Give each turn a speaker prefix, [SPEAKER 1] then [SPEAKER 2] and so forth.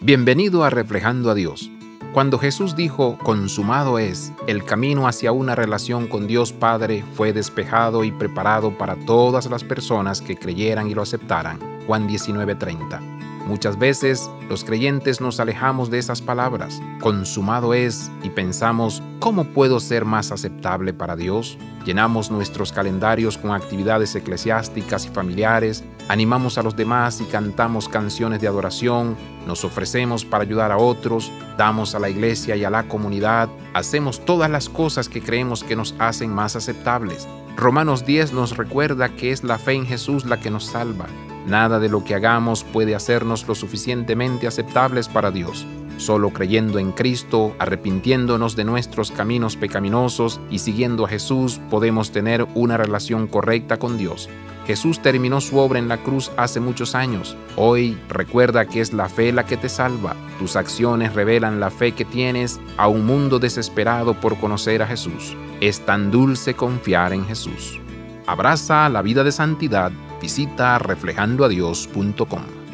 [SPEAKER 1] Bienvenido a Reflejando a Dios. Cuando Jesús dijo, consumado es, el camino hacia una relación con Dios Padre fue despejado y preparado para todas las personas que creyeran y lo aceptaran. Juan 19:30. Muchas veces los creyentes nos alejamos de esas palabras, consumado es, y pensamos, ¿cómo puedo ser más aceptable para Dios? Llenamos nuestros calendarios con actividades eclesiásticas y familiares, animamos a los demás y cantamos canciones de adoración, nos ofrecemos para ayudar a otros, damos a la iglesia y a la comunidad, hacemos todas las cosas que creemos que nos hacen más aceptables. Romanos 10 nos recuerda que es la fe en Jesús la que nos salva. Nada de lo que hagamos puede hacernos lo suficientemente aceptables para Dios. Solo creyendo en Cristo, arrepintiéndonos de nuestros caminos pecaminosos y siguiendo a Jesús podemos tener una relación correcta con Dios. Jesús terminó su obra en la cruz hace muchos años. Hoy recuerda que es la fe la que te salva. Tus acciones revelan la fe que tienes a un mundo desesperado por conocer a Jesús. Es tan dulce confiar en Jesús. Abraza la vida de santidad. Visita reflejandoadios.com.